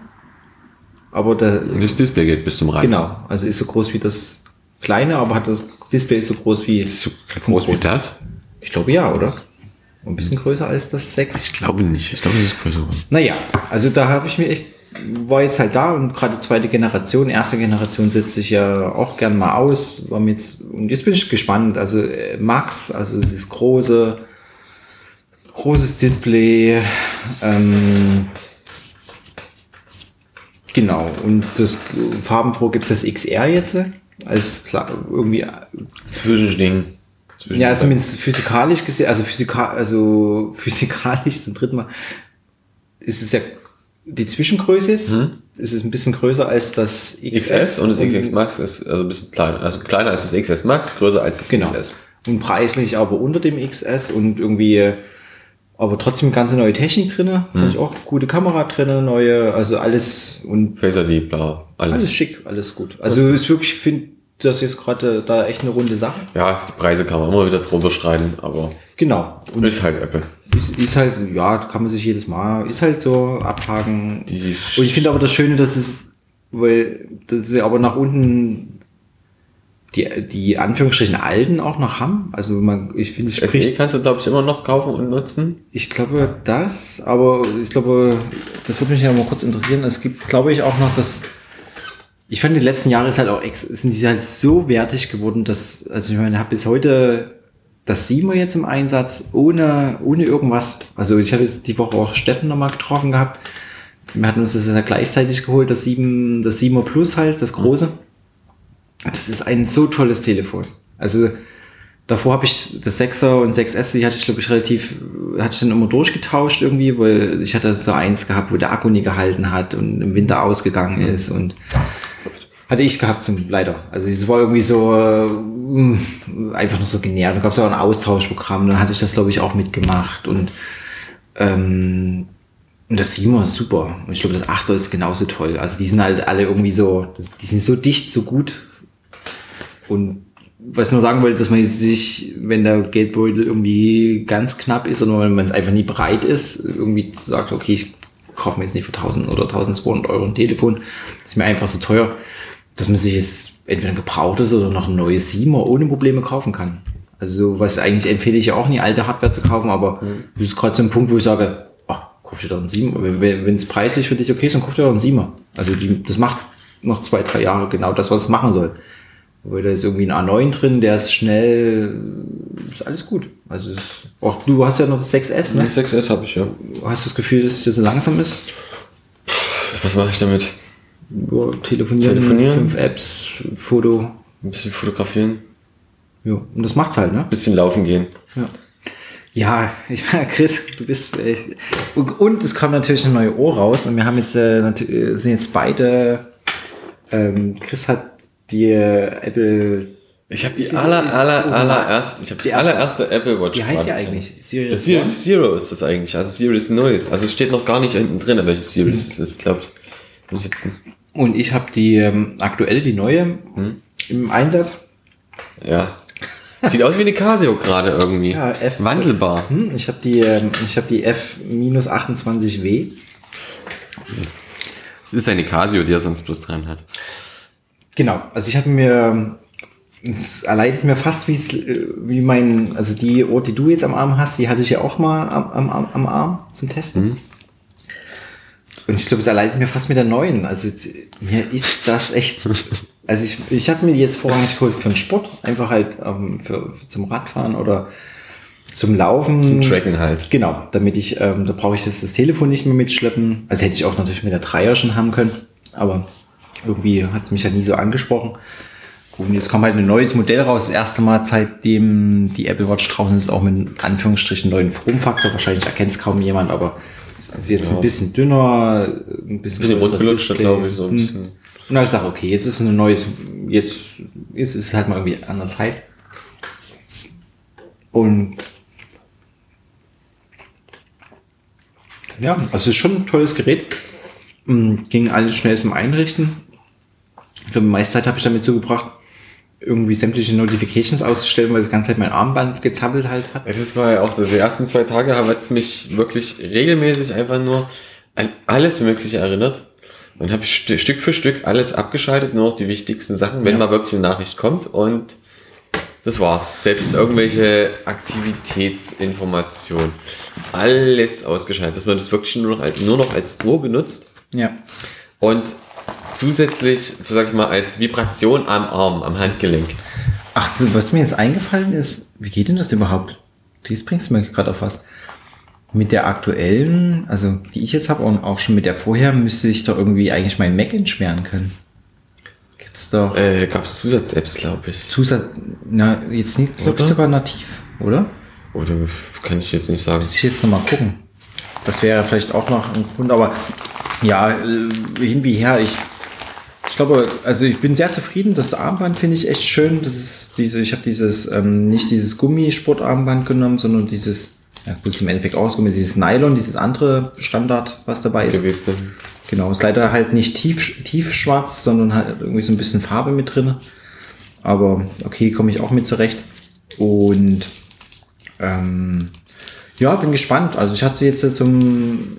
aber der, das Display geht bis zum Rand. genau, also ist so groß wie das kleine, aber hat das Display ist so groß wie, Ist so groß wie das? ich glaube ja, oder? Ein bisschen größer als das 6. Ich glaube nicht. Ich glaube, es ist größer. Naja, also da habe ich mir echt, war jetzt halt da und gerade zweite Generation, erste Generation setzt sich ja auch gern mal aus. War mir jetzt, und jetzt bin ich gespannt. Also äh, Max, also dieses große, großes Display, ähm, Genau. Und das Farbenpro gibt es das XR jetzt als klar, irgendwie Zwischending. Zwischen Ja, zumindest physikalisch gesehen, also, physika also physikalisch zum dritten Mal, ist es ja die Zwischengröße jetzt. Es ist ein bisschen größer als das XS. XS und das XS Max ist also ein bisschen kleiner. Also kleiner als das XS Max, größer als das Genau. XS. Und preislich aber unter dem XS und irgendwie, aber trotzdem ganze neue Technik drinne. Fand ich auch gute Kamera drinne, neue, also alles und Face ID, bla, alles. alles schick, alles gut. Also ist wirklich, ich finde das jetzt gerade da echt eine runde Sache. Ja, die Preise kann man immer wieder drunter schreiben, aber Genau. Und ist halt Apple. Ist, ist halt, ja, kann man sich jedes Mal, ist halt so abhaken. Die- und ich finde aber das Schöne, dass es, weil, dass sie aber nach unten die, die Anführungsstrichen alten auch noch haben. Also man, ich finde, es SE spricht, kannst du, glaube ich, immer noch kaufen und nutzen. ich glaube das, aber ich glaube, das würde mich ja mal kurz interessieren. Es gibt, glaube ich, auch noch das, ich fand die letzten Jahre ist halt auch, sind die halt so wertig geworden, dass, also ich meine, ich habe bis heute das Siemer jetzt im Einsatz, ohne, ohne irgendwas. Also ich habe jetzt die Woche auch Steffen nochmal getroffen gehabt. Wir hatten uns das ja gleichzeitig geholt, das 7, das 7er Plus halt, das große. Das ist ein so tolles Telefon. Also davor habe ich das 6er und 6S, die hatte ich glaube ich relativ, hatte ich dann immer durchgetauscht irgendwie, weil ich hatte so eins gehabt, wo der Akku nie gehalten hat und im Winter ausgegangen ist und hatte ich gehabt zum leider. Also es war irgendwie so äh, einfach nur so genährt. Da gab es auch ein Austauschprogramm, dann hatte ich das glaube ich auch mitgemacht und ähm, und das 7er ist super. Und ich glaube, das 8er ist genauso toll. Also die sind halt alle irgendwie so, das, die sind so dicht, so gut. Und was ich nur sagen wollte, dass man sich, wenn der Geldbeutel irgendwie ganz knapp ist oder wenn man es einfach nie bereit ist, irgendwie sagt, okay, ich kaufe mir jetzt nicht für 1000 oder 1200 Euro ein Telefon, das ist mir einfach so teuer, dass man sich jetzt entweder ein gebrauchtes oder noch ein neues 7er ohne Probleme kaufen kann. Also was eigentlich empfehle ich ja auch nie, alte Hardware zu kaufen, aber das ist gerade so ein Punkt, wo ich sage, oh, kauf dir doch einen 7 Wenn es preislich für dich okay ist, dann kauf dir doch einen 7 Also die, das macht noch zwei, drei Jahre genau das, was es machen soll. Weil da ist irgendwie ein A9 drin, der ist schnell, ist alles gut. Also es, auch du hast ja noch das 6S, ne? 6S habe ich, ja. Hast du das Gefühl, dass das so langsam ist? Was mache ich damit? Ja, telefonieren, Telefonieren. fünf Apps, Foto. Ein bisschen fotografieren, Ja, und das macht's halt, ne? ein bisschen laufen gehen. Ja. Ja, ich meine, Chris, du bist echt. Und, und es kommt natürlich eine neue Ohr raus und wir haben jetzt, äh, äh, sind jetzt beide. Ähm, Chris hat die äh, Apple. Ich habe die aller, aller, allererste, ich habe die Die erste- allererste Apple Watch. Wie heißt die eigentlich? Series Series Zero ist das eigentlich, also Series 0. Also es steht noch gar nicht hinten drin, welche Series es ist, glaube ich. Bin ich jetzt nicht. Und ich habe die ähm, aktuelle, die neue Hm? im Einsatz. Ja. Sieht aus wie eine Casio gerade irgendwie. Ja, F- Wandelbar. Hm, ich habe die, ähm, ich habe die F-28W. Es ist eine Casio, die er sonst bloß dran hat. Genau, also ich habe mir, es erleidet mir fast wie, wie mein, also die Ohr, die du jetzt am Arm hast, die hatte ich ja auch mal am, am, am- am Arm zum Testen. Und ich glaube, es erleidet mir fast mit der neuen. Also mir ist das echt, also ich, ich habe mir jetzt vorrangig geholt für den Sport, einfach halt ähm, für, für zum Radfahren oder zum Laufen. Zum Tracken halt. Genau, damit ich, ähm, da brauche ich das, das Telefon nicht mehr mitschleppen. Also hätte ich auch natürlich mit der Dreier schon haben können, aber irgendwie hat mich halt nie so angesprochen. Und jetzt kommt halt ein neues Modell raus, das erste Mal seitdem die Apple Watch draußen ist, auch mit Anführungsstrichen neuen Formfaktor. Wahrscheinlich erkennt es kaum jemand, aber ist jetzt ein bisschen dünner, ein bisschen, Bisschen größeres rundgelutscht, Display. glaube ich, so ein Hm. bisschen. Und dann hab ich okay, jetzt ist ein neues, jetzt, jetzt ist es halt mal irgendwie eine andere Zeit. Und ja, also es ist schon ein tolles Gerät. Mm, Ging alles schnell zum Einrichten. Ich glaube, die meiste Zeit habe ich damit zugebracht, irgendwie sämtliche Notifications auszustellen, weil das ganze Zeit mein Armband gezappelt halt hat. Ja, Das war ja auch, die ersten zwei Tage hat es mich wirklich regelmäßig einfach nur an alles Mögliche erinnert. Dann habe ich st Stück für Stück alles abgeschaltet, nur noch die wichtigsten Sachen, wenn mal wirklich eine Nachricht kommt und das war's. Selbst irgendwelche Aktivitätsinformationen. Alles ausgeschaltet, dass man das wirklich nur noch als, nur noch als Uhr benutzt Ja. und zusätzlich, sag ich mal, als Vibration am Arm, am Handgelenk. Ach, was mir jetzt eingefallen ist, wie geht denn das überhaupt? Dies bringst du mir gerade auf was. mit der aktuellen, also die ich jetzt habe und auch schon mit der vorher, müsste ich doch irgendwie eigentlich meinen Mac entsperren können. Gibt's doch Äh, Gab es Zusatz-Apps, glaube ich. Zusatz, na, jetzt nicht, glaube ich sogar nativ, oder? Oder kann ich jetzt nicht sagen. Muss ich jetzt noch mal gucken. Das wäre vielleicht auch noch ein Grund, aber ja, äh, hin wie her, ich, ich glaube, also ich bin sehr zufrieden. Das Armband finde ich echt schön. Das ist diese, ich habe dieses, ähm, nicht dieses Gummisportarmband genommen, sondern dieses, ja gut, ist im Endeffekt auch Gummi, dieses Nylon, dieses andere Standard, was dabei ist. Gewebte. Genau, ist leider halt nicht tief, tief schwarz, sondern halt irgendwie so ein bisschen Farbe mit drin. Aber okay, komme ich auch mit zurecht. Und ähm, ja, bin gespannt. Also ich hatte sie jetzt zum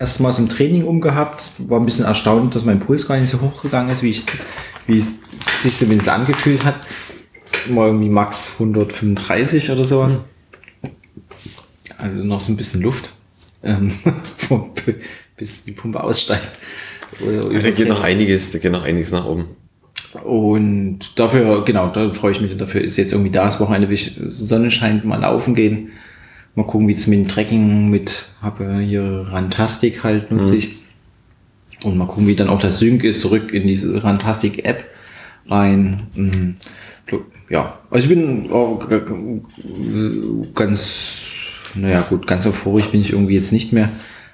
ersten Mal zum Training umgehabt. War ein bisschen erstaunt, dass mein Puls gar nicht so hoch gegangen ist, wie, ich, wie es sich zumindest angefühlt hat. Mal irgendwie max 135 oder sowas. Also noch so ein bisschen Luft. Ähm, bis die Pumpe aussteigt. Oder Ja, da geht noch einiges, da geht noch einiges nach oben. und dafür, genau, da freue ich mich. Und dafür ist jetzt irgendwie da das Wochenende, will ich Sonne scheint, mal laufen gehen. Mal gucken, wie das mit dem Trekking mit, habe hier Rantastic halt nutze ich. Und mal gucken, wie dann auch das Sync ist, zurück in diese Rantastic-App rein. Mhm. Ja, also ich bin ganz, naja gut, ganz euphorisch bin ich irgendwie jetzt nicht mehr.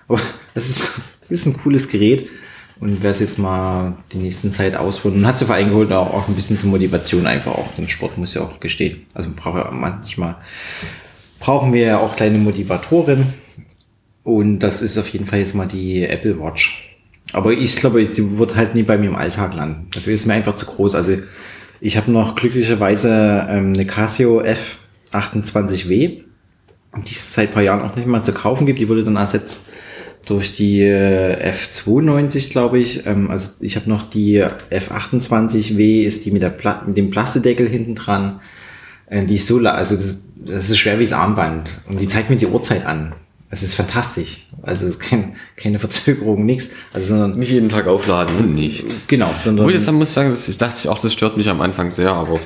Aber es ist, ist ein cooles Gerät und werde es jetzt mal die nächsten Zeit ausprobieren. Und hat vor allem geholt, auch, auch ein bisschen zur Motivation einfach auch. Den Sport muss ja auch gestehen. Also brauche ja manchmal brauchen wir ja auch kleine Motivatoren. Und das ist auf jeden Fall jetzt mal die Apple Watch. Aber ich glaube, sie wird halt nie bei mir im Alltag landen. Dafür ist mir einfach zu groß. Also ich habe noch glücklicherweise ähm, eine Casio F28W, die es seit paar Jahren auch nicht mal zu kaufen gibt. Die wurde dann ersetzt durch die äh, F92, glaube ich. Ähm, also ich habe noch die F28W, ist die mit, der Pla mit dem Plastedeckel hinten dran. Äh, die ist so, also das, das ist schwer wie das Armband. Und die zeigt mir die Uhrzeit an. Es ist fantastisch. Also es kein, keine Verzögerung, nichts. Also sondern Nicht jeden Tag aufladen und nichts. genau, sondern Obwohl, das muss ich sagen, das, ich dachte auch, das stört mich am Anfang sehr, aber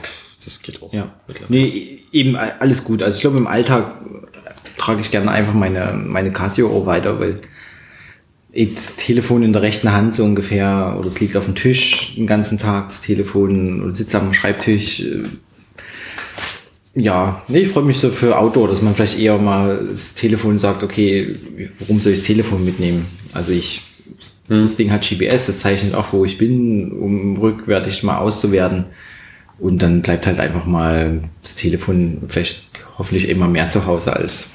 das geht auch. Ja. Nee, eben alles gut. Also ich glaube, im Alltag trage ich gerne einfach meine, meine Casio auch weiter, weil ich das Telefon in der rechten Hand so ungefähr, oder es liegt auf dem Tisch den ganzen Tag, das Telefon, oder sitzt am Schreibtisch. Ja, nee, ich freue mich so für Outdoor, dass man vielleicht eher mal das Telefon sagt, okay, warum soll ich das Telefon mitnehmen? Also ich, das Ding hat GPS, das zeichnet auch, wo ich bin, um rückwärtig mal auszuwerten. Und dann bleibt halt einfach mal das Telefon vielleicht hoffentlich immer mehr zu Hause als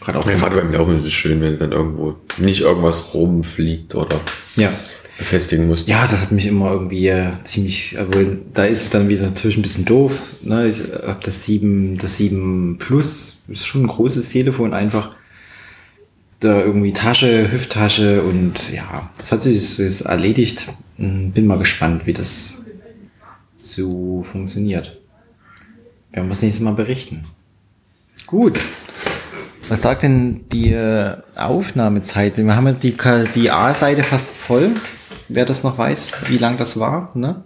gerade auch Ja, gerade beim Laufen ist es schön, wenn dann irgendwo nicht irgendwas rumfliegt oder ja. Befestigen musst. Ja, das hat mich immer irgendwie äh, ziemlich, obwohl da ist es dann wieder natürlich ein bisschen doof. Ne? Ich habe das 7, das 7 Plus, ist schon ein großes Telefon einfach. Da irgendwie Tasche, Hüfttasche und ja, das hat sich ist erledigt. Hm, Bin mal gespannt, wie das so funktioniert. Werden wir das nächste Mal berichten. Gut. Was sagt denn die Aufnahmezeit? Wir haben ja die, die A-Seite fast voll. Wer das noch weiß, wie lang das war, ne?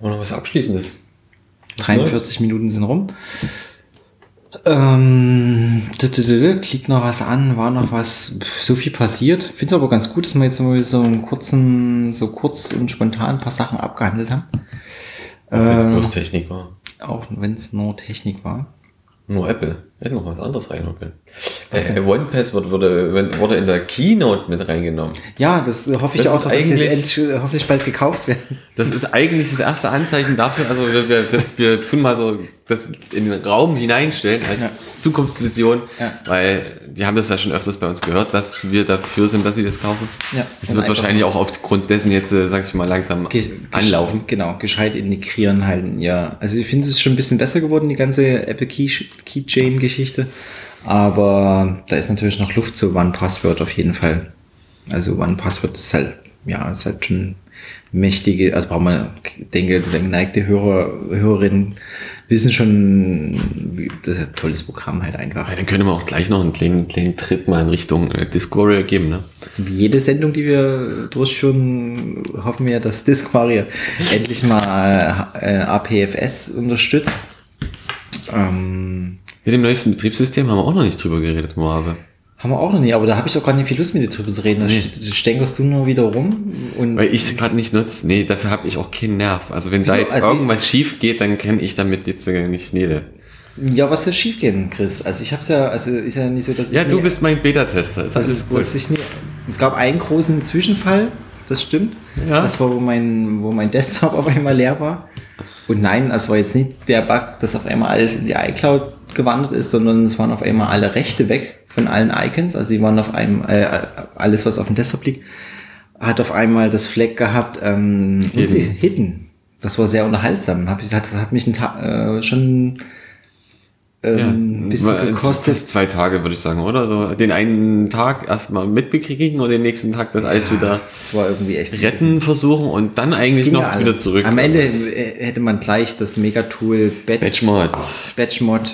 Wir noch was Abschließendes? 43 Minuten sind rum. Ähm, liegt noch was an, war noch was, so viel passiert. Finde es aber ganz gut, dass wir jetzt mal so einen kurzen, so kurz und spontan ein paar Sachen abgehandelt haben. Wenn es Ähm, bloß Technik war. auch wenn es nur Technik war. Nur Apple. Hätte noch was anderes reinhauen können. Äh, OnePassword wurde, wenn- wurde in der Keynote mit reingenommen. Ja, das äh, hoffe ich Das auch, dass sie endlich, äh, hoffentlich bald gekauft werden. Das ist eigentlich das erste Anzeichen dafür, also wir, wir, wir, tun mal so das in den Raum hineinstellen als Ja. Zukunftsvision, Ja. weil die haben das ja schon öfters bei uns gehört, dass wir dafür sind, dass sie das kaufen. Ja. Es Und wird wahrscheinlich auch aufgrund dessen jetzt, äh, sag ich mal, langsam Ge- anlaufen. Genau, gescheit integrieren halt, ja. Also ich finde es ist schon ein bisschen besser geworden, die ganze Apple Key, Keychain-Geschichte. Aber da ist natürlich noch Luft zu One Password auf jeden Fall. Also One Password ist halt, ja, ist halt schon mächtige, also braucht man, denke, geneigte Hörer, Hörerinnen wissen schon, das ist ein tolles Programm halt einfach. Ja, dann können wir auch gleich noch einen kleinen, kleinen Tritt mal in Richtung äh, Discovery geben, ne? Wie jede Sendung, die wir durchführen, hoffen wir, dass Disquaria endlich mal äh, APFS unterstützt. Ähm, Mit dem neuesten Betriebssystem haben wir auch noch nicht drüber geredet, Moabe. Haben wir auch noch nie, aber da habe ich auch gar nicht viel Lust mit dir drüber zu reden. Da Nee. st- stänkerst du nur wieder rum und Weil ich es gerade nicht nutze. Nee, dafür habe ich auch keinen Nerv. Also wenn da Wieso? jetzt Also- irgendwas schief geht, dann kenne ich damit jetzt nicht Nele. ja, was soll schiefgehen, Chris? Also ich hab's ja, also ist ja nicht so, dass Ja, ich du nie- bist mein Beta-Tester. Ist dass, alles gut. nie, es gab einen großen Zwischenfall, das stimmt. Ja. Das war, wo mein, wo mein Desktop auf einmal leer war. Und nein, es war jetzt nicht der Bug, dass auf einmal alles in die iCloud gewandert ist, sondern es waren auf einmal alle Rechte weg von allen Icons. Also sie waren auf einem, äh, alles, was auf dem Desktop liegt, hat auf einmal das Flag gehabt, ähm, Hidden. hidden. hidden. Das war sehr unterhaltsam. Hab, ich- das hat mich ein Ta äh, schon ähm, Ja, ein bisschen gekostet. Fast zwei Tage, würde ich sagen, oder? So den einen Tag erstmal mitbekriegen und den nächsten Tag das alles wieder Das war irgendwie echt retten versuchen und dann eigentlich noch ja wieder zurück. Am Ende äh, hätte man gleich das Megatool Batch, Batchmod. Batchmod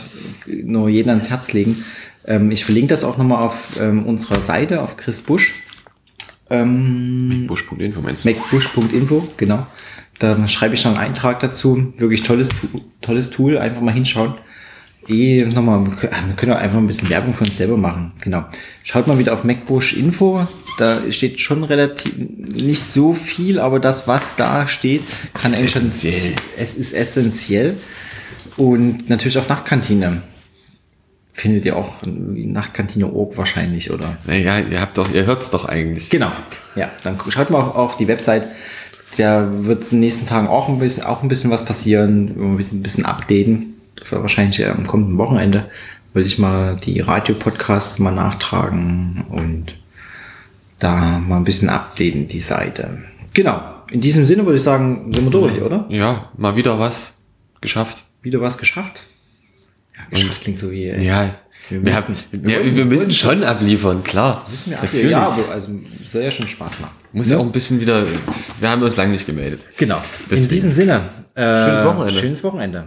nur jedem ans Herz legen. Ähm, ich verlinke das auch nochmal auf ähm, unserer Seite, auf Chris Busch. Ähm, Busch.info meinst du? macbush.info, genau. Da schreibe ich noch einen Eintrag dazu. Wirklich tolles, tolles Tool, einfach mal hinschauen. Eh, nochmal, wir können auch einfach ein bisschen Werbung für uns selber machen. Genau. Schaut mal wieder auf MacBush Info. Da steht schon relativ, nicht so viel, aber das, was da steht, kann schon, essentiell. es ist essentiell. Und natürlich auf Nachtkantine. Findet ihr auch Nachtkantine.org wahrscheinlich, oder? Naja, ihr habt doch, ihr hört's doch eigentlich. Genau. Ja, dann schaut mal auf die Website. Da wird in den nächsten Tagen auch ein bisschen, auch ein bisschen was passieren. Ein bisschen, ein bisschen updaten. Wahrscheinlich am kommenden Wochenende will ich mal die Radio-Podcasts mal nachtragen und da mal ein bisschen updaten, die Seite. Genau. In diesem Sinne würde ich sagen, sind wir durch, oder? Ja, mal wieder was geschafft. Wieder was geschafft? Ja, geschafft klingt so wie. Ja, wir wir, müssen- haben, wir ja, wir müssen schon abliefern, klar. Müssen wir Natürlich. Ja, aber also soll ja schon Spaß machen. Muss ja auch ein bisschen wieder, wir haben uns lange nicht gemeldet. Genau. In Deswegen. diesem Sinne. Äh, Schönes Wochenende. Schönes Wochenende.